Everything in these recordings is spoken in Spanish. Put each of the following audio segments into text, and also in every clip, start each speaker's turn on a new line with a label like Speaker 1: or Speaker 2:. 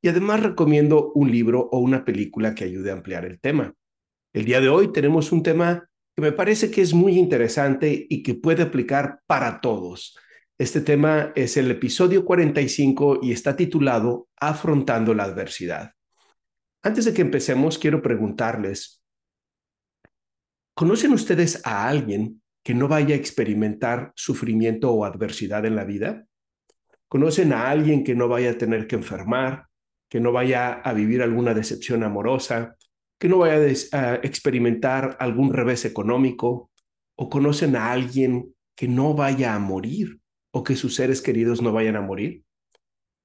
Speaker 1: y además recomiendo un libro o una película que ayude a ampliar el tema. El día de hoy tenemos un tema que me parece que es muy interesante y que puede aplicar para todos. Este tema es el episodio 45 y está titulado Afrontando la adversidad. Antes de que empecemos, quiero preguntarles, ¿conocen ustedes a alguien que no vaya a experimentar sufrimiento o adversidad en la vida? ¿Conocen a alguien que no vaya a tener que enfermar, que no vaya a vivir alguna decepción amorosa, que no vaya a experimentar algún revés económico, o conocen a alguien que no vaya a morir o que sus seres queridos no vayan a morir.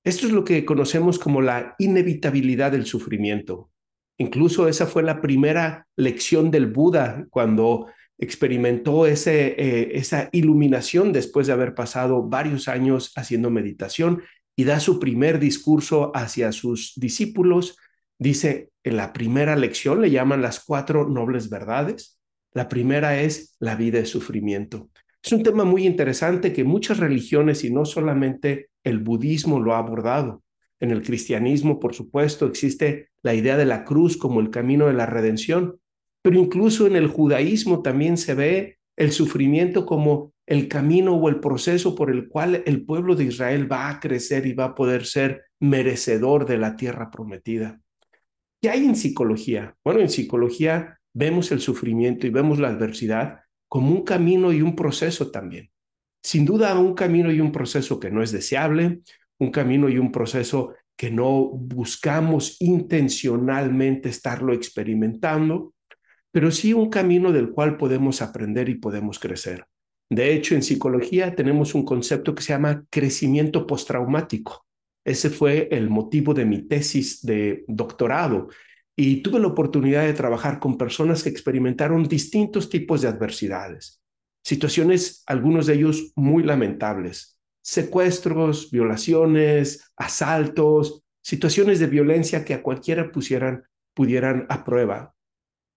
Speaker 1: Esto es lo que conocemos como la inevitabilidad del sufrimiento. Incluso esa fue la primera lección del Buda cuando experimentó ese, eh, esa iluminación después de haber pasado varios años haciendo meditación y da su primer discurso hacia sus discípulos. Dice, en la primera lección le llaman las cuatro nobles verdades. La primera es la vida de sufrimiento. Es un tema muy interesante que muchas religiones y no solamente el budismo lo ha abordado. En el cristianismo, por supuesto, existe la idea de la cruz como el camino de la redención, pero incluso en el judaísmo también se ve el sufrimiento como el camino o el proceso por el cual el pueblo de Israel va a crecer y va a poder ser merecedor de la tierra prometida. ¿Qué hay en psicología? Bueno, en psicología vemos el sufrimiento y vemos la adversidad como un camino y un proceso también. Sin duda, un camino y un proceso que no es deseable, un camino y un proceso que no buscamos intencionalmente estarlo experimentando, pero sí un camino del cual podemos aprender y podemos crecer. De hecho, en psicología tenemos un concepto que se llama crecimiento postraumático. Ese fue el motivo de mi tesis de doctorado y tuve la oportunidad de trabajar con personas que experimentaron distintos tipos de adversidades, situaciones, algunos de ellos muy lamentables, secuestros, violaciones, asaltos, situaciones de violencia que a cualquiera pusieran, pudieran a prueba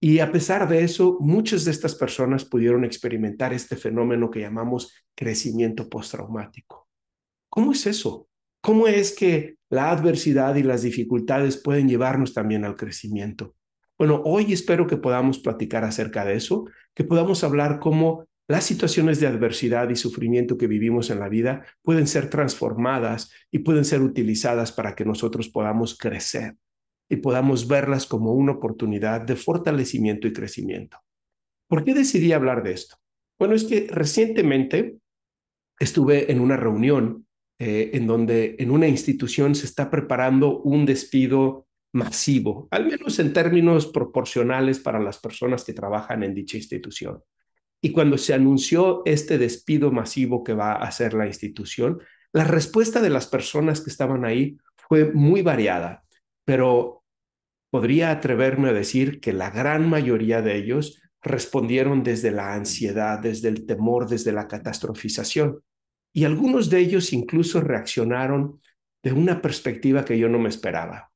Speaker 1: y a pesar de eso, muchas de estas personas pudieron experimentar este fenómeno que llamamos crecimiento postraumático. ¿Cómo es eso? ¿Cómo es que la adversidad y las dificultades pueden llevarnos también al crecimiento? Bueno, hoy espero que podamos platicar acerca de eso, que podamos hablar cómo las situaciones de adversidad y sufrimiento que vivimos en la vida pueden ser transformadas y pueden ser utilizadas para que nosotros podamos crecer y podamos verlas como una oportunidad de fortalecimiento y crecimiento. ¿Por qué decidí hablar de esto? Bueno, es que recientemente estuve en una reunión eh, en donde en una institución se está preparando un despido masivo, al menos en términos proporcionales para las personas que trabajan en dicha institución. Y cuando se anunció este despido masivo que va a hacer la institución, la respuesta de las personas que estaban ahí fue muy variada pero podría atreverme a decir que la gran mayoría de ellos respondieron desde la ansiedad, desde el temor, desde la catastrofización. Y algunos de ellos incluso reaccionaron de una perspectiva que yo no me esperaba.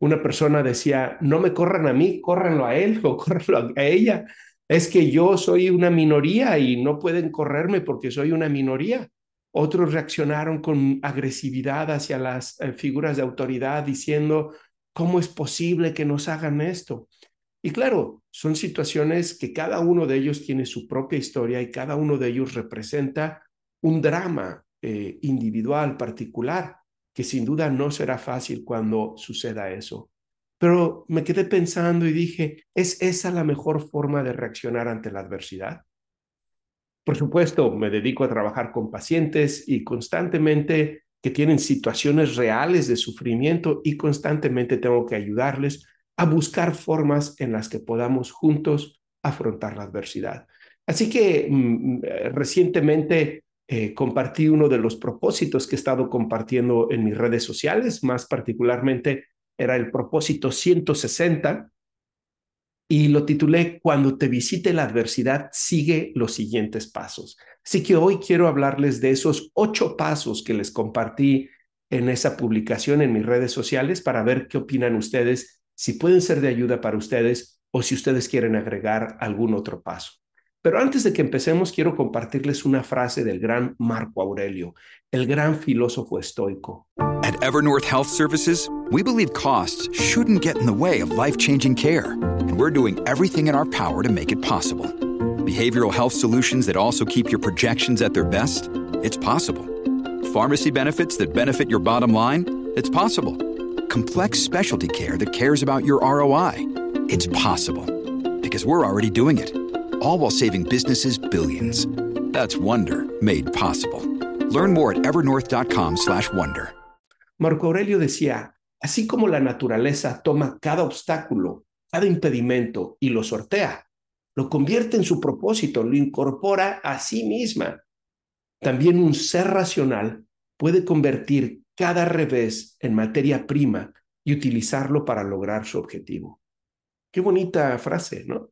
Speaker 1: Una persona decía, no me corran a mí, córranlo a él o córranlo a ella. Es que yo soy una minoría y no pueden correrme porque soy una minoría. Otros reaccionaron con agresividad hacia las eh, figuras de autoridad diciendo, ¿Cómo es posible que nos hagan esto? Y claro, son situaciones que cada uno de ellos tiene su propia historia y cada uno de ellos representa un drama eh, individual, particular, que sin duda no será fácil cuando suceda eso. Pero me quedé pensando y dije, ¿es esa la mejor forma de reaccionar ante la adversidad? Por supuesto, me dedico a trabajar con pacientes y constantemente que tienen situaciones reales de sufrimiento y constantemente tengo que ayudarles a buscar formas en las que podamos juntos afrontar la adversidad. Así que mm, eh, recientemente eh, compartí uno de los propósitos que he estado compartiendo en mis redes sociales, más particularmente era el propósito 160 y lo titulé Cuando te visite la adversidad, sigue los siguientes pasos. Así que hoy quiero hablarles de esos ocho pasos que les compartí en esa publicación en mis redes sociales para ver qué opinan ustedes, si pueden ser de ayuda para ustedes o si ustedes quieren agregar algún otro paso. Pero antes de que empecemos, quiero compartirles una frase del gran Marco Aurelio, el gran filósofo estoico.
Speaker 2: At Evernorth Health Services, we believe costs shouldn't get in the way of life-changing care, and we're doing everything in our power to make it possible. Behavioral health solutions that also keep your projections at their best? It's possible. Pharmacy benefits that benefit your bottom line? It's possible. Complex specialty care that cares about your ROI? It's possible. Because we're already doing it all while saving businesses billions. That's Wonder made possible. Learn more at evernorth.com/wonder.
Speaker 1: Marco Aurelio decía, así como la naturaleza toma cada obstáculo, cada impedimento y lo sortea, lo convierte en su propósito, lo incorpora a sí misma. También un ser racional puede convertir cada revés en materia prima y utilizarlo para lograr su objetivo. Qué bonita frase, ¿no?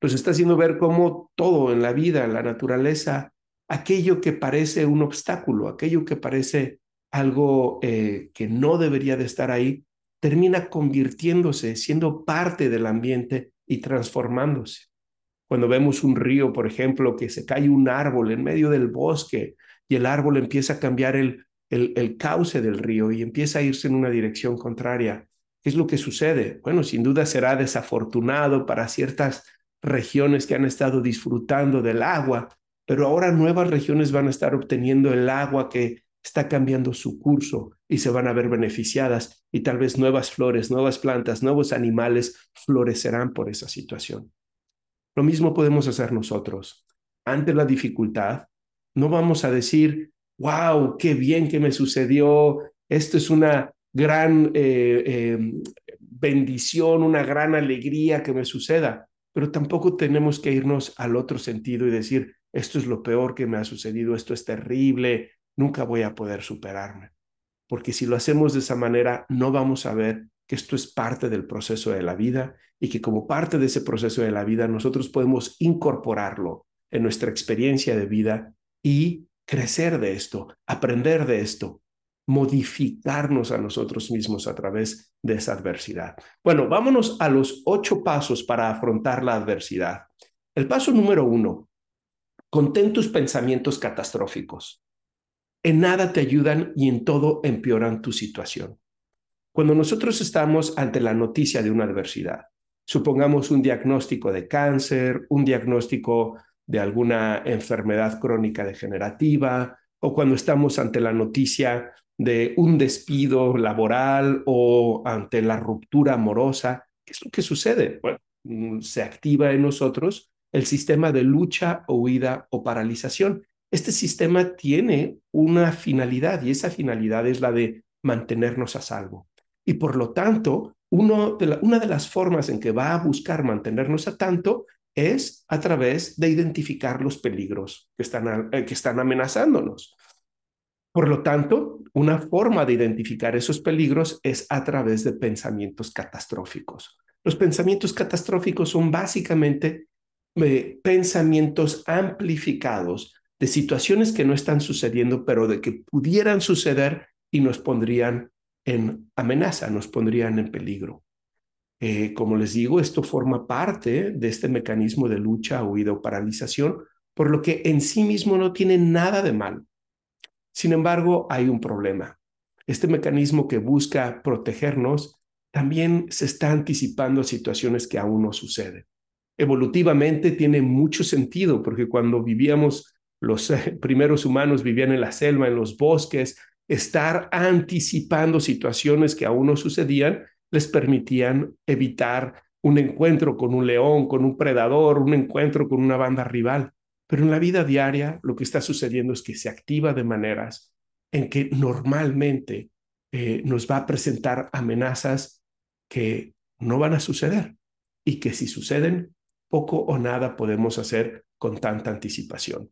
Speaker 1: Nos está haciendo ver cómo todo en la vida, en la naturaleza, aquello que parece un obstáculo, aquello que parece algo eh, que no debería de estar ahí, termina convirtiéndose, siendo parte del ambiente y transformándose. Cuando vemos un río, por ejemplo, que se cae un árbol en medio del bosque y el árbol empieza a cambiar el, el cauce del río y empieza a irse en una dirección contraria, ¿qué es lo que sucede? Bueno, sin duda será desafortunado para ciertas regiones que han estado disfrutando del agua, pero ahora nuevas regiones van a estar obteniendo el agua que está cambiando su curso y se van a ver beneficiadas y tal vez nuevas flores, nuevas plantas, nuevos animales florecerán por esa situación. Lo mismo podemos hacer nosotros. Ante la dificultad, no vamos a decir, wow, qué bien que me sucedió, esto es una gran eh, eh, bendición, una gran alegría que me suceda pero tampoco tenemos que irnos al otro sentido y decir, esto es lo peor que me ha sucedido, esto es terrible, nunca voy a poder superarme. Porque si lo hacemos de esa manera, no vamos a ver que esto es parte del proceso de la vida y que como parte de ese proceso de la vida nosotros podemos incorporarlo en nuestra experiencia de vida y crecer de esto, aprender de esto, modificarnos a nosotros mismos a través de esa adversidad. Bueno, vámonos a los ocho pasos para afrontar la adversidad. El paso número uno, contén tus pensamientos catastróficos. En nada te ayudan y en todo empeoran tu situación. Cuando nosotros estamos ante la noticia de una adversidad, supongamos un diagnóstico de cáncer, un diagnóstico de alguna enfermedad crónica degenerativa, o cuando estamos ante la noticia de un despido laboral o ante la ruptura amorosa, ¿qué es lo que sucede? Bueno, mm, se activa en nosotros el sistema de lucha, huida o paralización. Este sistema tiene una finalidad y esa finalidad es la de mantenernos a salvo. Y por lo tanto, uno una de las formas en que va a buscar mantenernos a tanto es a través de identificar los peligros que están, eh, que están amenazándonos. Por lo tanto, una forma de identificar esos peligros es a través de pensamientos catastróficos. Los pensamientos catastróficos son básicamente eh, pensamientos amplificados de situaciones que no están sucediendo, pero de que pudieran suceder y nos pondrían en amenaza, nos pondrían en peligro. Eh, como les digo, esto forma parte de este mecanismo de lucha, huida o paralización, por lo que en sí mismo no tiene nada de mal. Sin embargo, hay un problema. Este mecanismo que busca protegernos también se está anticipando situaciones que aún no suceden. Evolutivamente tiene mucho sentido porque cuando vivíamos, los eh, primeros humanos vivían en la selva, en los bosques, estar anticipando situaciones que aún no sucedían les permitían evitar un encuentro con un león, con un predador, un encuentro con una banda rival. Pero en la vida diaria lo que está sucediendo es que se activa de maneras en que normalmente eh, nos va a presentar amenazas que no van a suceder y que si suceden, poco o nada podemos hacer con tanta anticipación.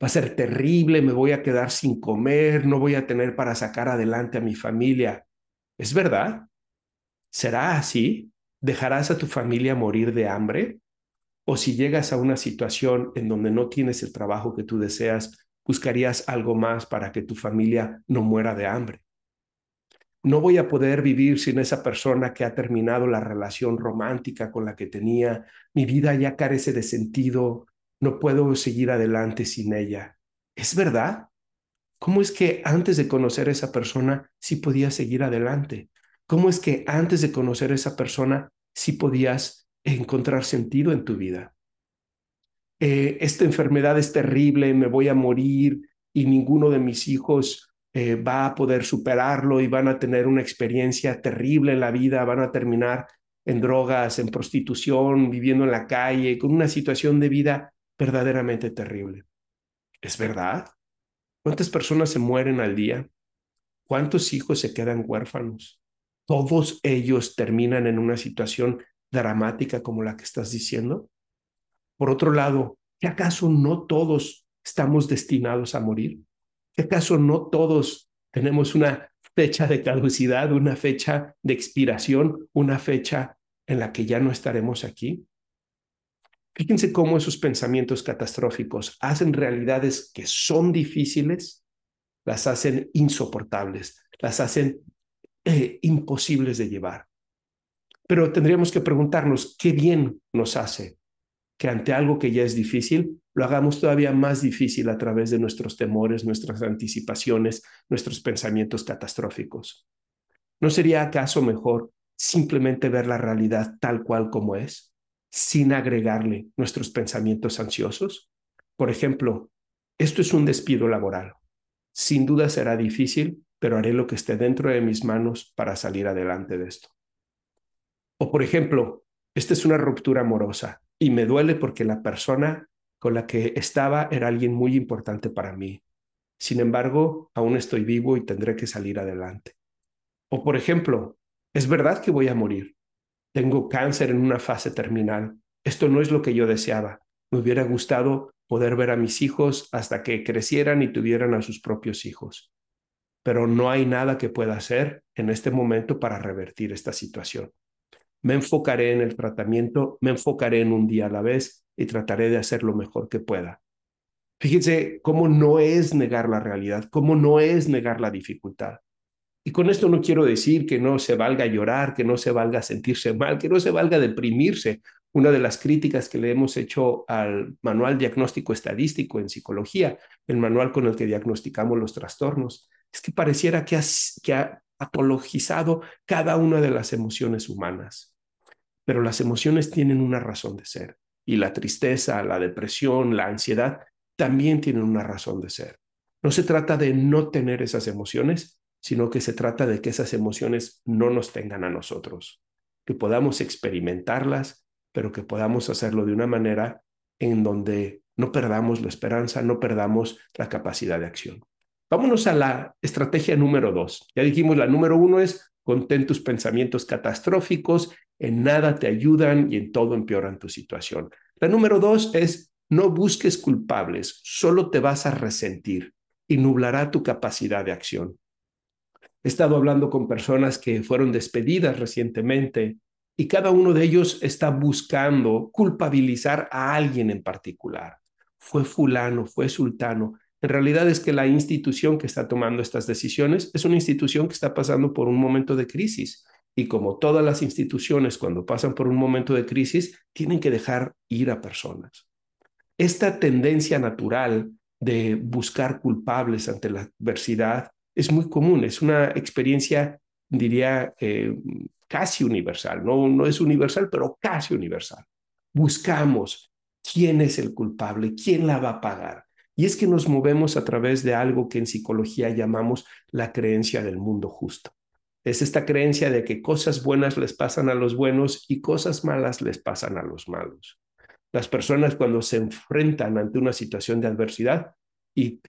Speaker 1: Va a ser terrible, me voy a quedar sin comer, no voy a tener para sacar adelante a mi familia. ¿Es verdad? ¿Será así? ¿Dejarás a tu familia morir de hambre? O si llegas a una situación en donde no tienes el trabajo que tú deseas, buscarías algo más para que tu familia no muera de hambre. No voy a poder vivir sin esa persona que ha terminado la relación romántica con la que tenía. Mi vida ya carece de sentido. No puedo seguir adelante sin ella. ¿Es verdad? ¿Cómo es que antes de conocer a esa persona sí podías seguir adelante? ¿Cómo es que antes de conocer a esa persona sí podías encontrar sentido en tu vida? Eh, esta enfermedad es terrible, me voy a morir y ninguno de mis hijos eh, va a poder superarlo y van a tener una experiencia terrible en la vida, van a terminar en drogas, en prostitución, viviendo en la calle, con una situación de vida verdaderamente terrible. ¿Es verdad? ¿Cuántas personas se mueren al día? ¿Cuántos hijos se quedan huérfanos? Todos ellos terminan en una situación dramática como la que estás diciendo. Por otro lado, ¿qué acaso no todos estamos destinados a morir? ¿Qué acaso no todos tenemos una fecha de caducidad, una fecha de expiración, una fecha en la que ya no estaremos aquí? Fíjense cómo esos pensamientos catastróficos hacen realidades que son difíciles, las hacen insoportables, las hacen eh, imposibles de llevar. Pero tendríamos que preguntarnos qué bien nos hace que ante algo que ya es difícil, lo hagamos todavía más difícil a través de nuestros temores, nuestras anticipaciones, nuestros pensamientos catastróficos. ¿No sería acaso mejor simplemente ver la realidad tal cual como es? sin agregarle nuestros pensamientos ansiosos? Por ejemplo, esto es un despido laboral. Sin duda será difícil, pero haré lo que esté dentro de mis manos para salir adelante de esto. O por ejemplo, esta es una ruptura amorosa y me duele porque la persona con la que estaba era alguien muy importante para mí. Sin embargo, aún estoy vivo y tendré que salir adelante. O por ejemplo, es verdad que voy a morir, tengo cáncer en una fase terminal. Esto no es lo que yo deseaba. Me hubiera gustado poder ver a mis hijos hasta que crecieran y tuvieran a sus propios hijos. Pero no hay nada que pueda hacer en este momento para revertir esta situación. Me enfocaré en el tratamiento, me enfocaré en un día a la vez y trataré de hacer lo mejor que pueda. Fíjense cómo no es negar la realidad, cómo no es negar la dificultad. Y con esto no quiero decir que no se valga llorar, que no se valga sentirse mal, que no se valga deprimirse. Una de las críticas que le hemos hecho al manual diagnóstico estadístico en psicología, el manual con el que diagnosticamos los trastornos, es que pareciera que, que ha patologizado cada una de las emociones humanas. Pero las emociones tienen una razón de ser. Y la tristeza, la depresión, la ansiedad también tienen una razón de ser. No se trata de no tener esas emociones, sino que se trata de que esas emociones no nos tengan a nosotros, que podamos experimentarlas, pero que podamos hacerlo de una manera en donde no perdamos la esperanza, no perdamos la capacidad de acción. Vámonos a la estrategia número dos. Ya dijimos, la número uno es contén tus pensamientos catastróficos, en nada te ayudan y en todo empeoran tu situación. La número dos es no busques culpables, solo te vas a resentir y nublará tu capacidad de acción. He estado hablando con personas que fueron despedidas recientemente y cada uno de ellos está buscando culpabilizar a alguien en particular. Fue fulano, fue sultano. En realidad es que la institución que está tomando estas decisiones es una institución que está pasando por un momento de crisis. Y como todas las instituciones, cuando pasan por un momento de crisis, tienen que dejar ir a personas. Esta tendencia natural de buscar culpables ante la adversidad es muy común, es una experiencia, diría, eh, casi universal, no, no es universal, pero casi universal. Buscamos quién es el culpable, quién la va a pagar. Y es que nos movemos a través de algo que en psicología llamamos la creencia del mundo justo. Es esta creencia de que cosas buenas les pasan a los buenos y cosas malas les pasan a los malos. Las personas cuando se enfrentan ante una situación de adversidad y,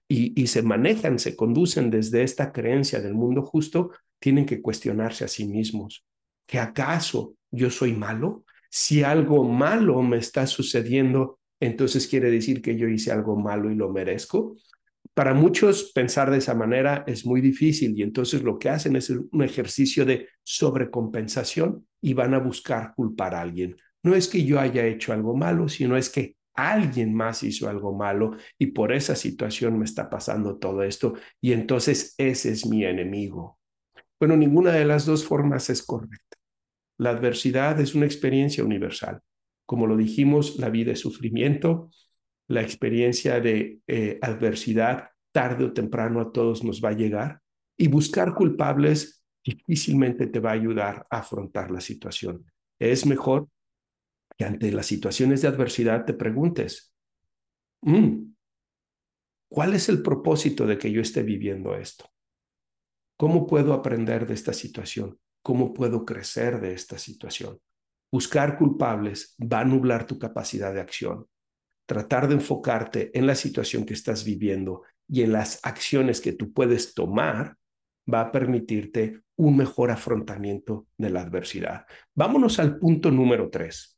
Speaker 1: se manejan, se conducen desde esta creencia del mundo justo, tienen que cuestionarse a sí mismos. ¿Que acaso yo soy malo? Si algo malo me está sucediendo, entonces quiere decir que yo hice algo malo y lo merezco. Para muchos pensar de esa manera es muy difícil y entonces lo que hacen es un ejercicio de sobrecompensación y van a buscar culpar a alguien. No es que yo haya hecho algo malo, sino es que alguien más hizo algo malo y por esa situación me está pasando todo esto y entonces ese es mi enemigo. Bueno, ninguna de las dos formas es correcta. La adversidad es una experiencia universal. Como lo dijimos, la vida es sufrimiento, la experiencia de eh, adversidad tarde o temprano a todos nos va a llegar y buscar culpables difícilmente te va a ayudar a afrontar la situación. Es mejor que ante las situaciones de adversidad te preguntes, mm, ¿cuál es el propósito de que yo esté viviendo esto? ¿Cómo puedo aprender de esta situación? ¿Cómo puedo crecer de esta situación? Buscar culpables va a nublar tu capacidad de acción. Tratar de enfocarte en la situación que estás viviendo y en las acciones que tú puedes tomar va a permitirte un mejor afrontamiento de la adversidad. Vámonos al punto número tres.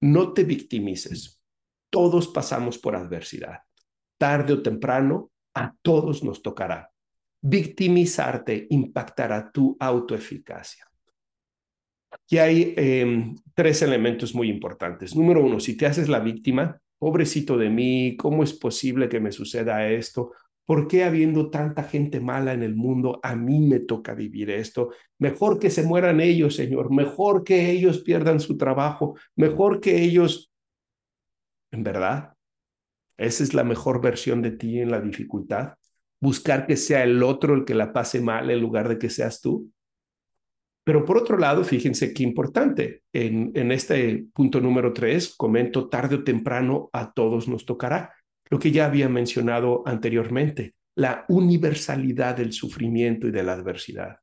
Speaker 1: No te victimices. Todos pasamos por adversidad. Tarde o temprano, a todos nos tocará. Victimizarte impactará tu autoeficacia. Aquí hay em, tres elementos muy importantes. Número uno, si te haces la víctima, pobrecito de mí, ¿cómo es posible que me suceda esto? ¿Por qué habiendo tanta gente mala en el mundo, a mí me toca vivir esto? Mejor que se mueran ellos, Señor, mejor que ellos pierdan su trabajo, mejor que ellos... ¿En verdad? ¿Esa es la mejor versión de ti en la dificultad? ¿Buscar que sea el otro el que la pase mal en lugar de que seas tú? Pero por otro lado, fíjense qué importante. En, este punto número tres, comento tarde o temprano a todos nos tocará lo que ya había mencionado anteriormente, la universalidad del sufrimiento y de la adversidad.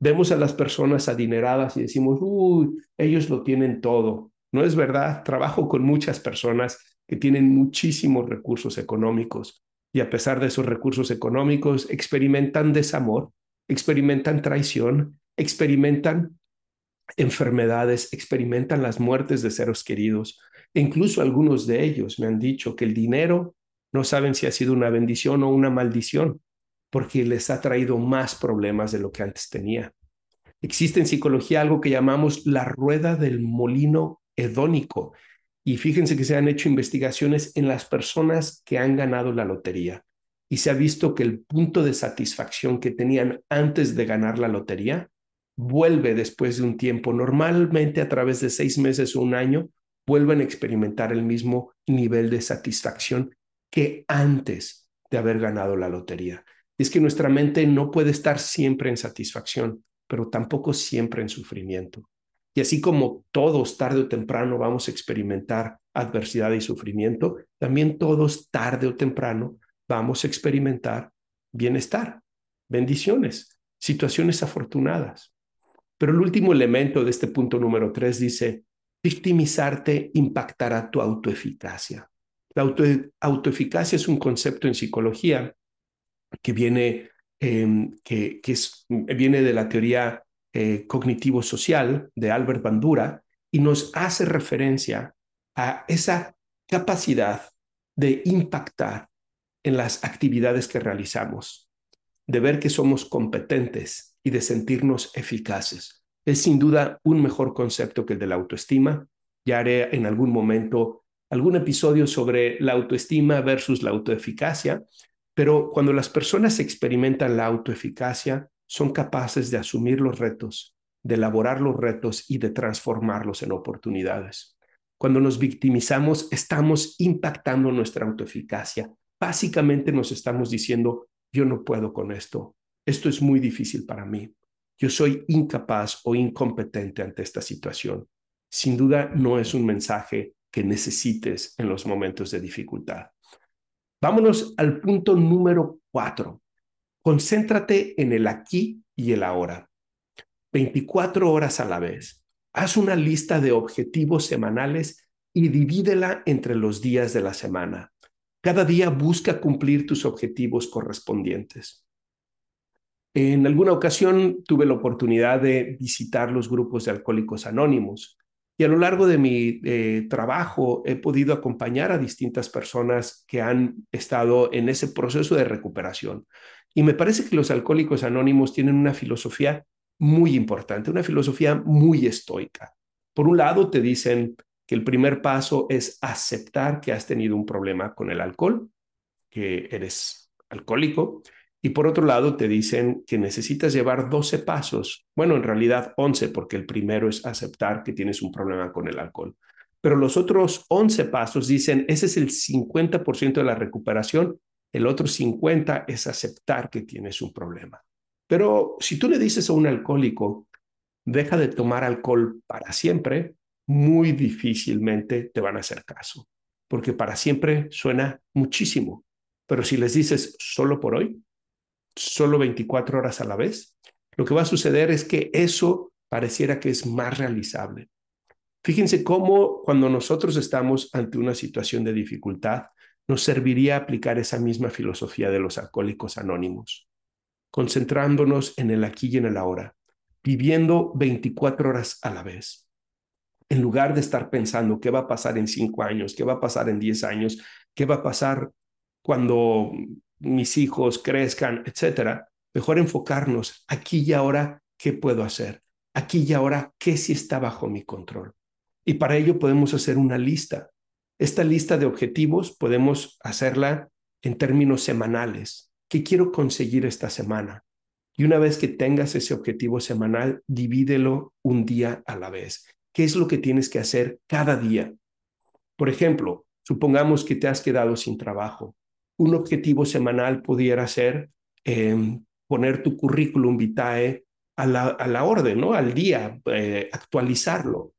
Speaker 1: Vemos a las personas adineradas y decimos, uy, ellos lo tienen todo. No es verdad, trabajo con muchas personas que tienen muchísimos recursos económicos y a pesar de esos recursos económicos experimentan desamor, experimentan traición, experimentan enfermedades, experimentan las muertes de seres queridos, incluso algunos de ellos me han dicho que el dinero no saben si ha sido una bendición o una maldición, porque les ha traído más problemas de lo que antes tenía. Existe en psicología algo que llamamos la rueda del molino hedónico. Y fíjense que se han hecho investigaciones en las personas que han ganado la lotería. Y se ha visto que el punto de satisfacción que tenían antes de ganar la lotería vuelve después de un tiempo, normalmente a través de seis meses o un año, vuelven a experimentar el mismo nivel de satisfacción que antes de haber ganado la lotería. Es que nuestra mente no puede estar siempre en satisfacción, pero tampoco siempre en sufrimiento. Y así como todos tarde o temprano vamos a experimentar adversidad y sufrimiento, también todos tarde o temprano vamos a experimentar bienestar, bendiciones, situaciones afortunadas. Pero el último elemento de este punto número tres dice, victimizarte impactará tu autoeficacia. La autoeficacia es un concepto en psicología que viene, em, que, es, viene de la teoría eh, cognitivo-social de Albert Bandura y nos hace referencia a esa capacidad de impactar en las actividades que realizamos, de ver que somos competentes y de sentirnos eficaces es sin duda un mejor concepto que el de la autoestima. Ya haré en algún momento algún episodio sobre la autoestima versus la autoeficacia, pero cuando las personas experimentan la autoeficacia, son capaces de asumir los retos, de elaborar los retos y de transformarlos en oportunidades. Cuando nos victimizamos, estamos impactando nuestra autoeficacia. Básicamente nos estamos diciendo, yo no puedo con esto, esto es muy difícil para mí yo soy incapaz o incompetente ante esta situación. Sin duda no es un mensaje que necesites en los momentos de dificultad. Vámonos al punto número cuatro. Concéntrate en el aquí y el ahora. 24 horas a la vez. Haz una lista de objetivos semanales y divídela entre los días de la semana. Cada día busca cumplir tus objetivos correspondientes. En alguna ocasión tuve la oportunidad de visitar los grupos de alcohólicos anónimos y a lo largo de mi eh, trabajo he podido acompañar a distintas personas que han estado en ese proceso de recuperación. Y me parece que los alcohólicos anónimos tienen una filosofía muy importante, una filosofía muy estoica. Por un lado, te dicen que el primer paso es aceptar que has tenido un problema con el alcohol, que eres alcohólico, y por otro lado, te dicen que necesitas llevar 12 pasos, bueno, en realidad 11, porque el primero es aceptar que tienes un problema con el alcohol. Pero los otros 11 pasos dicen, ese es el 50% de la recuperación, el otro 50% es aceptar que tienes un problema. Pero si tú le dices a un alcohólico, deja de tomar alcohol para siempre, muy difícilmente te van a hacer caso, porque para siempre suena muchísimo. Pero si les dices solo por hoy, solo 24 horas a la vez, lo que va a suceder es que eso pareciera que es más realizable. Fíjense cómo cuando nosotros estamos ante una situación de dificultad, nos serviría aplicar esa misma filosofía de los alcohólicos anónimos, concentrándonos en el aquí y en el ahora, viviendo 24 horas a la vez. En lugar de estar pensando qué va a pasar en cinco años, qué va a pasar en 10 años, qué va a pasar cuando mis hijos crezcan, etcétera, mejor enfocarnos aquí y ahora, ¿qué puedo hacer? Aquí y ahora, ¿qué sí está bajo mi control? Y para ello podemos hacer una lista. Esta lista de objetivos podemos hacerla en términos semanales. ¿Qué quiero conseguir esta semana? Y una vez que tengas ese objetivo semanal, divídelo un día a la vez. ¿Qué es lo que tienes que hacer cada día? Por ejemplo, supongamos que te has quedado sin trabajo un objetivo semanal pudiera ser em, poner tu currículum vitae a la, orden, ¿no? Al día, eh, actualizarlo.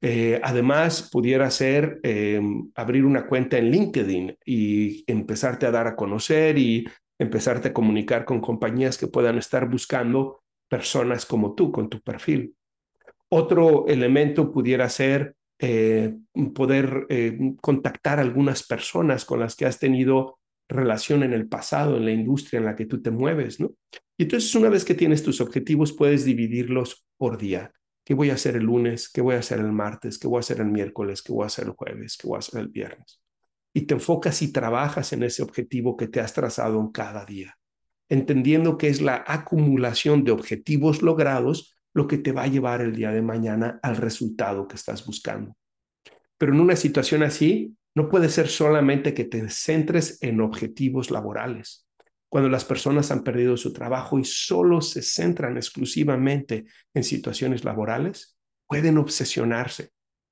Speaker 1: Eh, además, pudiera ser em, abrir una cuenta en LinkedIn y empezarte a dar a conocer y empezarte a comunicar con compañías que puedan estar buscando personas como tú, con tu perfil. Otro elemento pudiera ser eh, poder contactar a algunas personas con las que has tenido relación en el pasado, en la industria en la que tú te mueves, ¿no? Y entonces una vez que tienes tus objetivos, puedes dividirlos por día. ¿Qué voy a hacer el lunes? ¿Qué voy a hacer el martes? ¿Qué voy a hacer el miércoles? ¿Qué voy a hacer el jueves? ¿Qué voy a hacer el viernes? Y te enfocas y trabajas en ese objetivo que te has trazado en cada día, entendiendo que es la acumulación de objetivos logrados lo que te va a llevar el día de mañana al resultado que estás buscando. Pero en una situación así, no puede ser solamente que te centres en objetivos laborales. Cuando las personas han perdido su trabajo y solo se centran exclusivamente en situaciones laborales, pueden obsesionarse.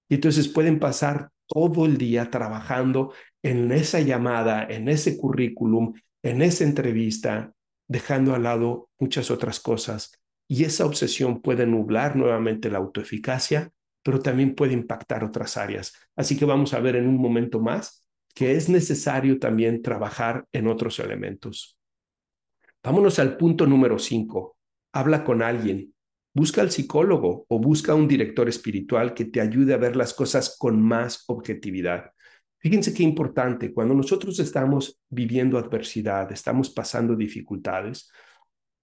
Speaker 1: Y entonces pueden pasar todo el día trabajando en esa llamada, en ese currículum, en esa entrevista, dejando al lado muchas otras cosas. Y esa obsesión puede nublar nuevamente la autoeficacia pero también puede impactar otras áreas. Así que vamos a ver en un momento más que es necesario también trabajar en otros elementos. Vámonos al punto número cinco. Habla con alguien. Busca al psicólogo o busca un director espiritual que te ayude a ver las cosas con más objetividad. Fíjense qué importante, cuando nosotros estamos viviendo adversidad, estamos pasando dificultades,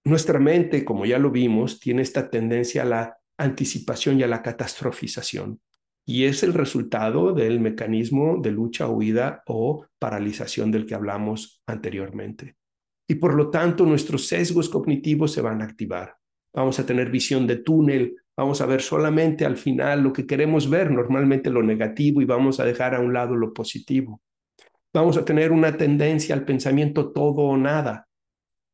Speaker 1: nuestra mente, como ya lo vimos, tiene esta tendencia a la anticipación y a la catastrofización. Y es el resultado del mecanismo de lucha, huida o paralización del que hablamos anteriormente. Y por lo tanto, nuestros sesgos cognitivos se van a activar. Vamos a tener visión de túnel, vamos a ver solamente al final lo que queremos ver, normalmente lo negativo, y vamos a dejar a un lado lo positivo. Vamos a tener una tendencia al pensamiento todo o nada,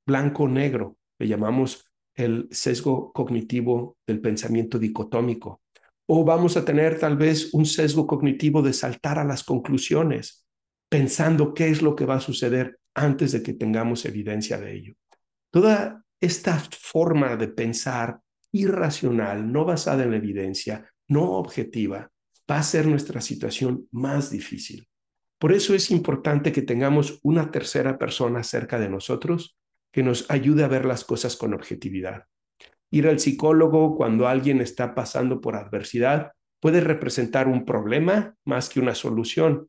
Speaker 1: blanco o negro, le llamamos el sesgo cognitivo del pensamiento dicotómico. O vamos a tener tal vez un sesgo cognitivo de saltar a las conclusiones, pensando qué es lo que va a suceder antes de que tengamos evidencia de ello. Toda esta forma de pensar irracional, no basada en la evidencia, no objetiva, va a ser nuestra situación más difícil. Por eso es importante que tengamos una tercera persona cerca de nosotros que nos ayude a ver las cosas con objetividad. Ir al psicólogo cuando alguien está pasando por adversidad puede representar un problema más que una solución,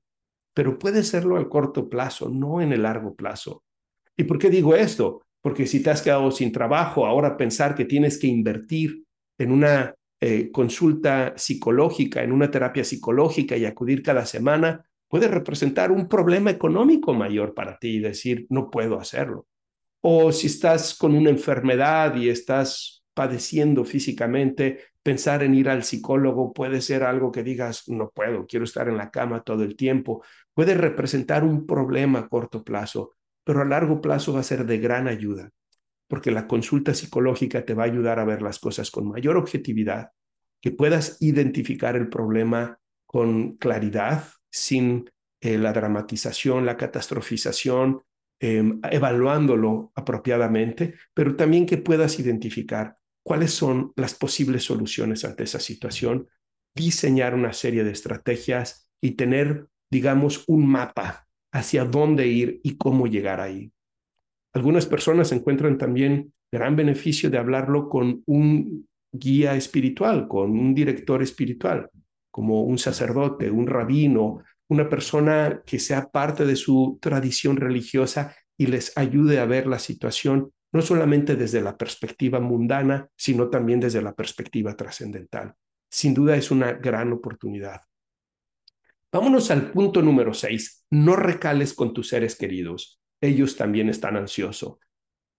Speaker 1: pero puede serlo al corto plazo, no en el largo plazo. ¿Y por qué digo esto? Porque si te has quedado sin trabajo, ahora pensar que tienes que invertir en una eh, consulta psicológica, en una terapia psicológica y acudir cada semana, puede representar un problema económico mayor para ti y decir, no puedo hacerlo. O si estás con una enfermedad y estás padeciendo físicamente, pensar en ir al psicólogo puede ser algo que digas, no puedo, quiero estar en la cama todo el tiempo. Puede representar un problema a corto plazo, pero a largo plazo va a ser de gran ayuda, porque la consulta psicológica te va a ayudar a ver las cosas con mayor objetividad, que puedas identificar el problema con claridad, sin eh, la dramatización, la catastrofización, em, evaluándolo apropiadamente, pero también que puedas identificar cuáles son las posibles soluciones ante esa situación, diseñar una serie de estrategias y tener, digamos, un mapa hacia dónde ir y cómo llegar ahí. Algunas personas encuentran también gran beneficio de hablarlo con un guía espiritual, con un director espiritual, como un sacerdote, un rabino, una persona que sea parte de su tradición religiosa y les ayude a ver la situación no solamente desde la perspectiva mundana, sino también desde la perspectiva trascendental. Sin duda es una gran oportunidad. Vámonos al punto número seis. No recales con tus seres queridos. Ellos también están ansiosos.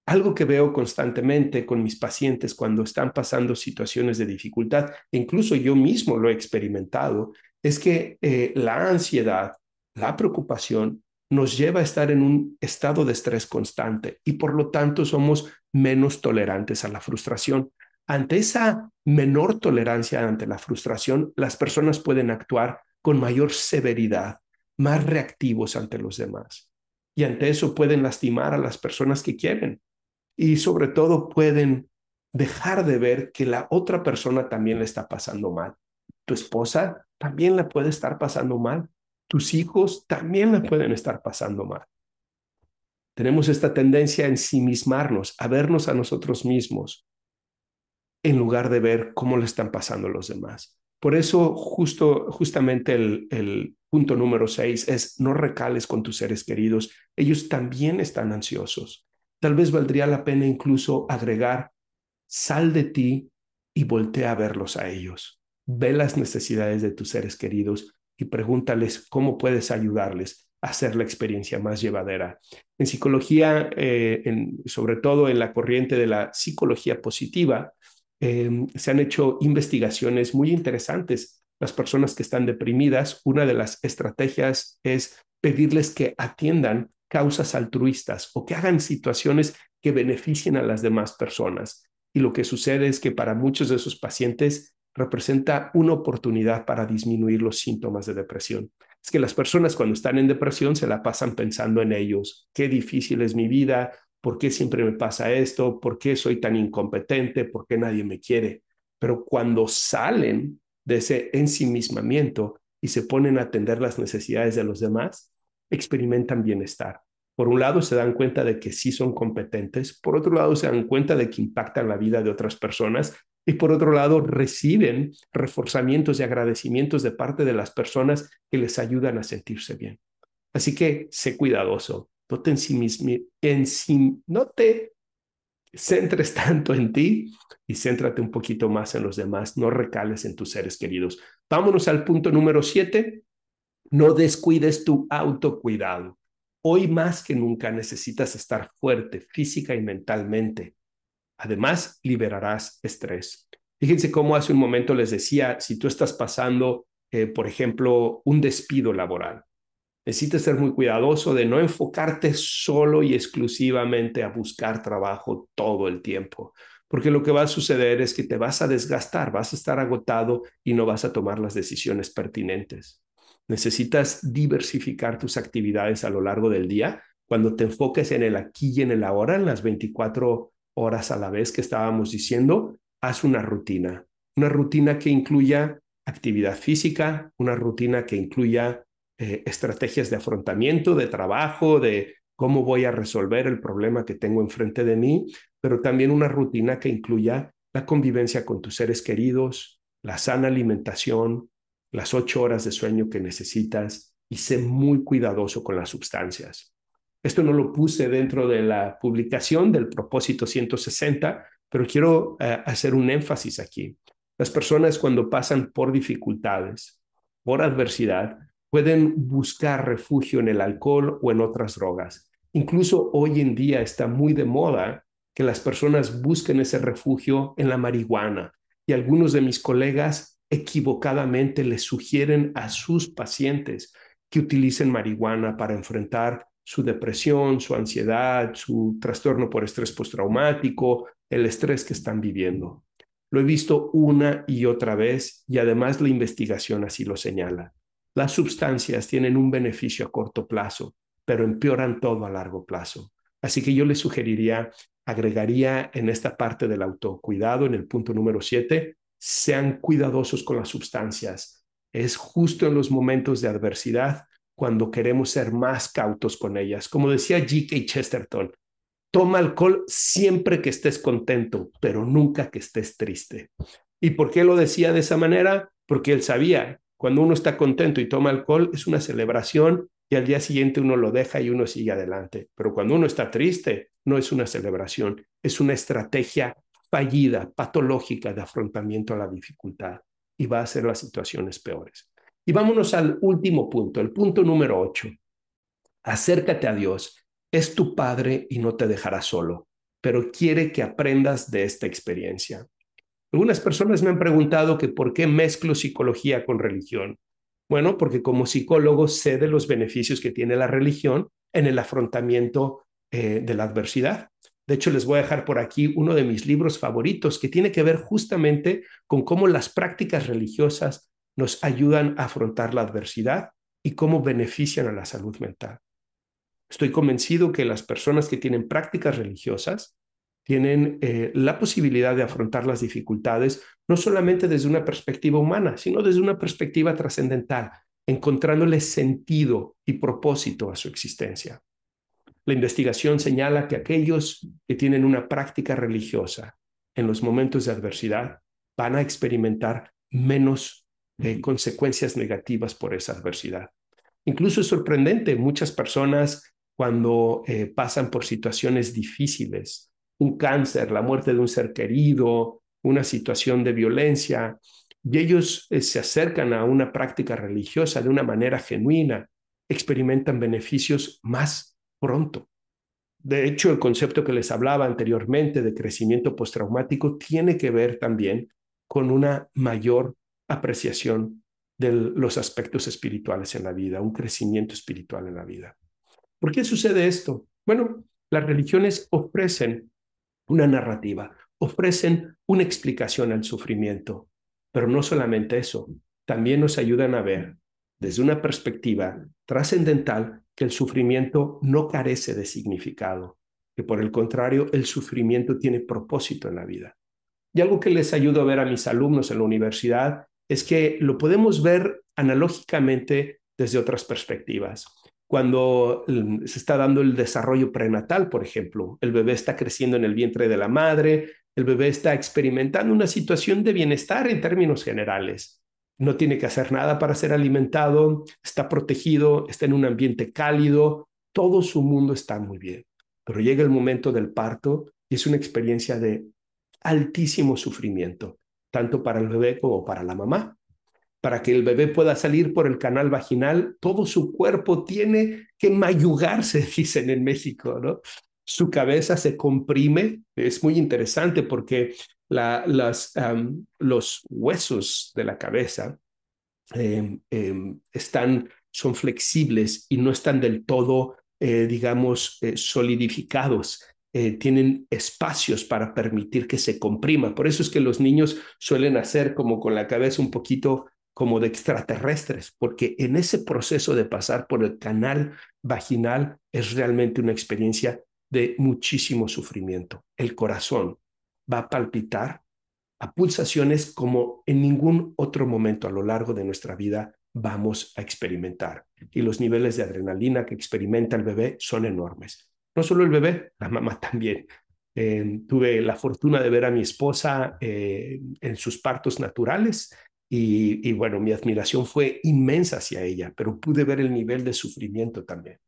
Speaker 1: Algo que veo constantemente con mis pacientes cuando están pasando situaciones de dificultad, e incluso yo mismo lo he experimentado, es que eh, la ansiedad, la preocupación nos lleva a estar en un estado de estrés constante y por lo tanto somos menos tolerantes a la frustración. Ante esa menor tolerancia ante la frustración, las personas pueden actuar con mayor severidad, más reactivos ante los demás. Y ante eso pueden lastimar a las personas que quieren. Y sobre todo pueden dejar de ver que la otra persona también le está pasando mal. Tu esposa también la puede estar pasando mal tus hijos también la pueden estar pasando mal. Tenemos esta tendencia a ensimismarnos, a vernos a nosotros mismos, en lugar de ver cómo le están pasando los demás. Por eso, justo, justamente el, el punto número seis es no recales con tus seres queridos. Ellos también están ansiosos. Tal vez valdría la pena incluso agregar, sal de ti y voltea a verlos a ellos. Ve las necesidades de tus seres queridos y pregúntales cómo puedes ayudarles a hacer la experiencia más llevadera. En psicología, eh, sobre todo en la corriente de la psicología positiva, em, se han hecho investigaciones muy interesantes. Las personas que están deprimidas, una de las estrategias es pedirles que atiendan causas altruistas o que hagan situaciones que beneficien a las demás personas. Y lo que sucede es que para muchos de esos pacientes representa una oportunidad para disminuir los síntomas de depresión. Es que las personas cuando están en depresión se la pasan pensando en ellos. Qué difícil es mi vida, por qué siempre me pasa esto, por qué soy tan incompetente, por qué nadie me quiere. Pero cuando salen de ese ensimismamiento y se ponen a atender las necesidades de los demás, experimentan bienestar. Por un lado, se dan cuenta de que sí son competentes, por otro lado, se dan cuenta de que impactan la vida de otras personas y por otro lado reciben reforzamientos y agradecimientos de parte de las personas que les ayudan a sentirse bien. Así que sé cuidadoso, no te, centres tanto en ti y céntrate un poquito más en los demás, no recales en tus seres queridos. Vámonos al punto número siete, no descuides tu autocuidado. Hoy más que nunca necesitas estar fuerte física y mentalmente Además, liberarás estrés. Fíjense cómo hace un momento les decía, si tú estás pasando, eh, por ejemplo, un despido laboral, necesitas ser muy cuidadoso de no enfocarte solo y exclusivamente a buscar trabajo todo el tiempo, porque lo que va a suceder es que te vas a desgastar, vas a estar agotado y no vas a tomar las decisiones pertinentes. Necesitas diversificar tus actividades a lo largo del día. Cuando te enfoques en el aquí y en el ahora, en las 24 horas a la vez que estábamos diciendo, haz una rutina, una rutina que incluya actividad física, una rutina que incluya eh, estrategias de afrontamiento, de trabajo, de cómo voy a resolver el problema que tengo enfrente de mí, pero también una rutina que incluya la convivencia con tus seres queridos, la sana alimentación, las ocho horas de sueño que necesitas y sé muy cuidadoso con las sustancias. Esto no lo puse dentro de la publicación del propósito 160, pero quiero eh, hacer un énfasis aquí. Las personas cuando pasan por dificultades, por adversidad, pueden buscar refugio en el alcohol o en otras drogas. Incluso hoy en día está muy de moda que las personas busquen ese refugio en la marihuana y algunos de mis colegas equivocadamente les sugieren a sus pacientes que utilicen marihuana para enfrentar su depresión, su ansiedad, su trastorno por estrés postraumático, el estrés que están viviendo. Lo he visto una y otra vez y además la investigación así lo señala. Las sustancias tienen un beneficio a corto plazo, pero empeoran todo a largo plazo. Así que yo les sugeriría agregaría en esta parte del autocuidado, en el punto número siete, sean cuidadosos con las sustancias. Es justo en los momentos de adversidad cuando queremos ser más cautos con ellas. Como decía G.K. Chesterton, toma alcohol siempre que estés contento, pero nunca que estés triste. ¿Y por qué lo decía de esa manera? Porque él sabía, cuando uno está contento y toma alcohol, es una celebración y al día siguiente uno lo deja y uno sigue adelante. Pero cuando uno está triste, no es una celebración, es una estrategia fallida, patológica de afrontamiento a la dificultad y va a hacer las situaciones peores. Y vámonos al último punto, el punto número ocho. Acércate a Dios. Es tu Padre y no te dejará solo, pero quiere que aprendas de esta experiencia. Algunas personas me han preguntado que por qué mezclo psicología con religión. Bueno, porque como psicólogo sé de los beneficios que tiene la religión en el afrontamiento eh, de la adversidad. De hecho, les voy a dejar por aquí uno de mis libros favoritos que tiene que ver justamente con cómo las prácticas religiosas nos ayudan a afrontar la adversidad y cómo benefician a la salud mental. Estoy convencido que las personas que tienen prácticas religiosas tienen eh, la posibilidad de afrontar las dificultades no solamente desde una perspectiva humana, sino desde una perspectiva trascendental, encontrándole sentido y propósito a su existencia. La investigación señala que aquellos que tienen una práctica religiosa en los momentos de adversidad van a experimentar menos consecuencias negativas por esa adversidad. Incluso es sorprendente, muchas personas cuando eh, pasan por situaciones difíciles, un cáncer, la muerte de un ser querido, una situación de violencia, y ellos eh, se acercan a una práctica religiosa de una manera genuina, experimentan beneficios más pronto. De hecho, el concepto que les hablaba anteriormente de crecimiento postraumático tiene que ver también con una mayor apreciación de los aspectos espirituales en la vida, un crecimiento espiritual en la vida. ¿Por qué sucede esto? Bueno, las religiones ofrecen una narrativa, ofrecen una explicación al sufrimiento, pero no solamente eso, también nos ayudan a ver desde una perspectiva trascendental que el sufrimiento no carece de significado, que por el contrario el sufrimiento tiene propósito en la vida. Y algo que les ayudo a ver a mis alumnos en la universidad es que lo podemos ver analógicamente desde otras perspectivas. Cuando mm, se está dando el desarrollo prenatal, por ejemplo, el bebé está creciendo en el vientre de la madre, el bebé está experimentando una situación de bienestar en términos generales no tiene que hacer nada para ser alimentado, está protegido, está en un ambiente cálido, todo su mundo está muy bien. Pero llega el momento del parto y es una experiencia de altísimo sufrimiento, tanto para el bebé como para la mamá. Para que el bebé pueda salir por el canal vaginal, todo su cuerpo tiene que mayugarse, dicen en México, ¿no? Su cabeza se comprime, es muy interesante porque los huesos de la cabeza em, em, están, son flexibles y no están del todo, eh, digamos, eh, solidificados. Eh, tienen espacios para permitir que se comprima. Por eso es que los niños suelen hacer como con la cabeza un poquito como de extraterrestres, porque en ese proceso de pasar por el canal vaginal es realmente una experiencia de muchísimo sufrimiento. El corazón, va a palpitar a pulsaciones como en ningún otro momento a lo largo de nuestra vida vamos a experimentar. Y los niveles de adrenalina que experimenta el bebé son enormes. No solo el bebé, la mamá también. Eh, tuve la fortuna de ver a mi esposa eh, en sus partos naturales y, y, bueno, mi admiración fue inmensa hacia ella, pero pude ver el nivel de sufrimiento también.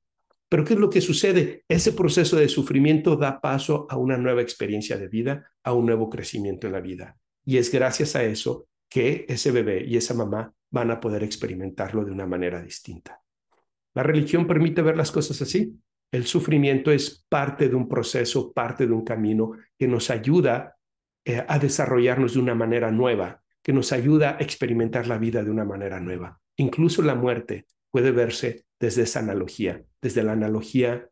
Speaker 1: Pero ¿qué es lo que sucede? Ese proceso de sufrimiento da paso a una nueva experiencia de vida, a un nuevo crecimiento en la vida. Y es gracias a eso que ese bebé y esa mamá van a poder experimentarlo de una manera distinta. La religión permite ver las cosas así. El sufrimiento es parte de un proceso, parte de un camino que nos ayuda eh, a desarrollarnos de una manera nueva, que nos ayuda a experimentar la vida de una manera nueva. Incluso la muerte puede verse desde esa analogía, desde la analogía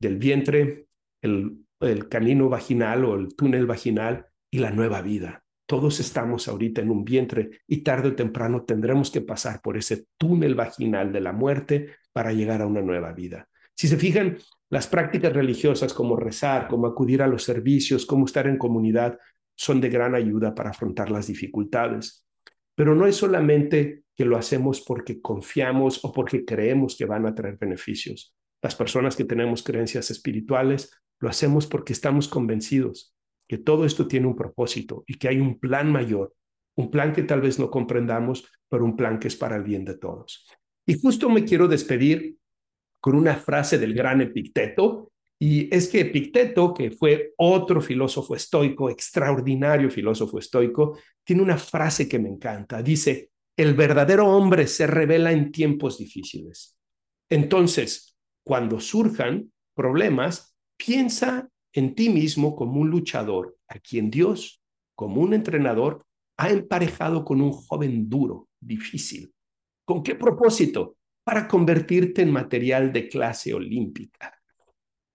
Speaker 1: del vientre, el, el canino vaginal o el túnel vaginal y la nueva vida. Todos estamos ahorita en un vientre y tarde o temprano tendremos que pasar por ese túnel vaginal de la muerte para llegar a una nueva vida. Si se fijan, las prácticas religiosas como rezar, como acudir a los servicios, como estar en comunidad, son de gran ayuda para afrontar las dificultades. Pero no es solamente que lo hacemos porque confiamos o porque creemos que van a traer beneficios. Las personas que tenemos creencias espirituales lo hacemos porque estamos convencidos que todo esto tiene un propósito y que hay un plan mayor, un plan que tal vez no comprendamos, pero un plan que es para el bien de todos. Y justo me quiero despedir con una frase del gran Epicteto, y es que Epicteto, que fue otro filósofo estoico, extraordinario filósofo estoico, tiene una frase que me encanta. Dice, el verdadero hombre se revela en tiempos difíciles. Entonces, cuando surjan problemas, piensa en ti mismo como un luchador a quien Dios, como un entrenador, ha emparejado con un joven duro, difícil. ¿Con qué propósito? Para convertirte en material de clase olímpica.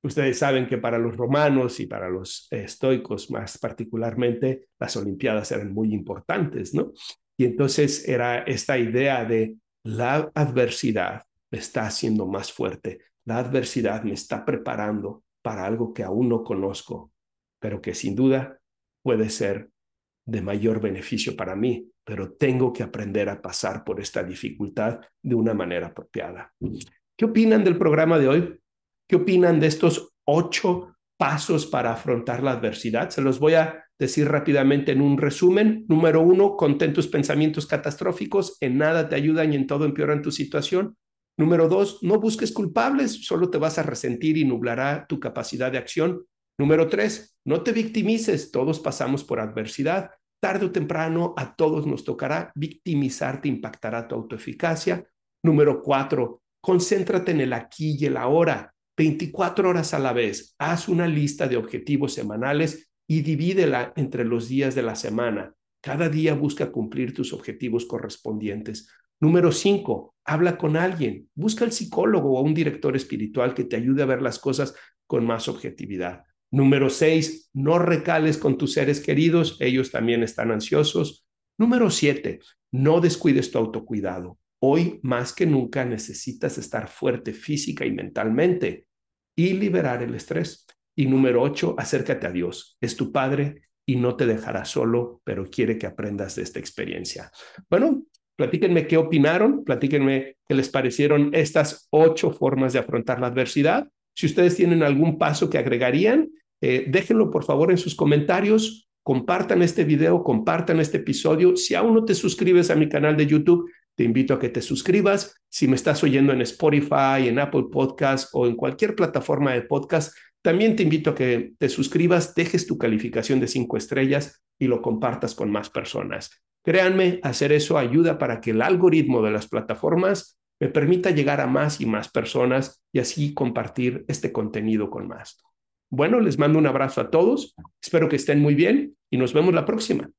Speaker 1: Ustedes saben que para los romanos y para los estoicos más particularmente, las Olimpiadas eran muy importantes, ¿no? Y entonces era esta idea de la adversidad me está haciendo más fuerte, la adversidad me está preparando para algo que aún no conozco, pero que sin duda puede ser de mayor beneficio para mí, pero tengo que aprender a pasar por esta dificultad de una manera apropiada. ¿Qué opinan del programa de hoy? ¿Qué opinan de estos ocho pasos para afrontar la adversidad? Se los voy a decir rápidamente en un resumen. Número uno, contén tus pensamientos catastróficos, en nada te ayudan y en todo empeoran tu situación. Número dos, no busques culpables, solo te vas a resentir y nublará tu capacidad de acción. Número tres, no te victimices, todos pasamos por adversidad. Tarde o temprano a todos nos tocará victimizarte, impactará tu autoeficacia. Número cuatro, concéntrate en el aquí y el ahora, 24 horas a la vez. Haz una lista de objetivos semanales y divídela entre los días de la semana. Cada día busca cumplir tus objetivos correspondientes. Número cinco, habla con alguien. Busca al psicólogo o un director espiritual que te ayude a ver las cosas con más objetividad. Número seis, no recales con tus seres queridos. Ellos también están ansiosos. Número siete, no descuides tu autocuidado. Hoy más que nunca necesitas estar fuerte física y mentalmente y liberar el estrés. Y número ocho, acércate a Dios. Es tu Padre y no te dejará solo, pero quiere que aprendas de esta experiencia. Bueno, Platíquenme qué opinaron, platíquenme qué les parecieron estas ocho formas de afrontar la adversidad. Si ustedes tienen algún paso que agregarían, eh, déjenlo por favor en sus comentarios, compartan este video, compartan este episodio. Si aún no te suscribes a mi canal de YouTube, te invito a que te suscribas. Si me estás oyendo en Spotify, en Apple Podcast o en cualquier plataforma de podcast, también te invito a que te suscribas, dejes tu calificación de cinco estrellas y lo compartas con más personas. Créanme, hacer eso ayuda para que el algoritmo de las plataformas me permita llegar a más y más personas y así compartir este contenido con más. Bueno, les mando un abrazo a todos, espero que estén muy bien y nos vemos la próxima.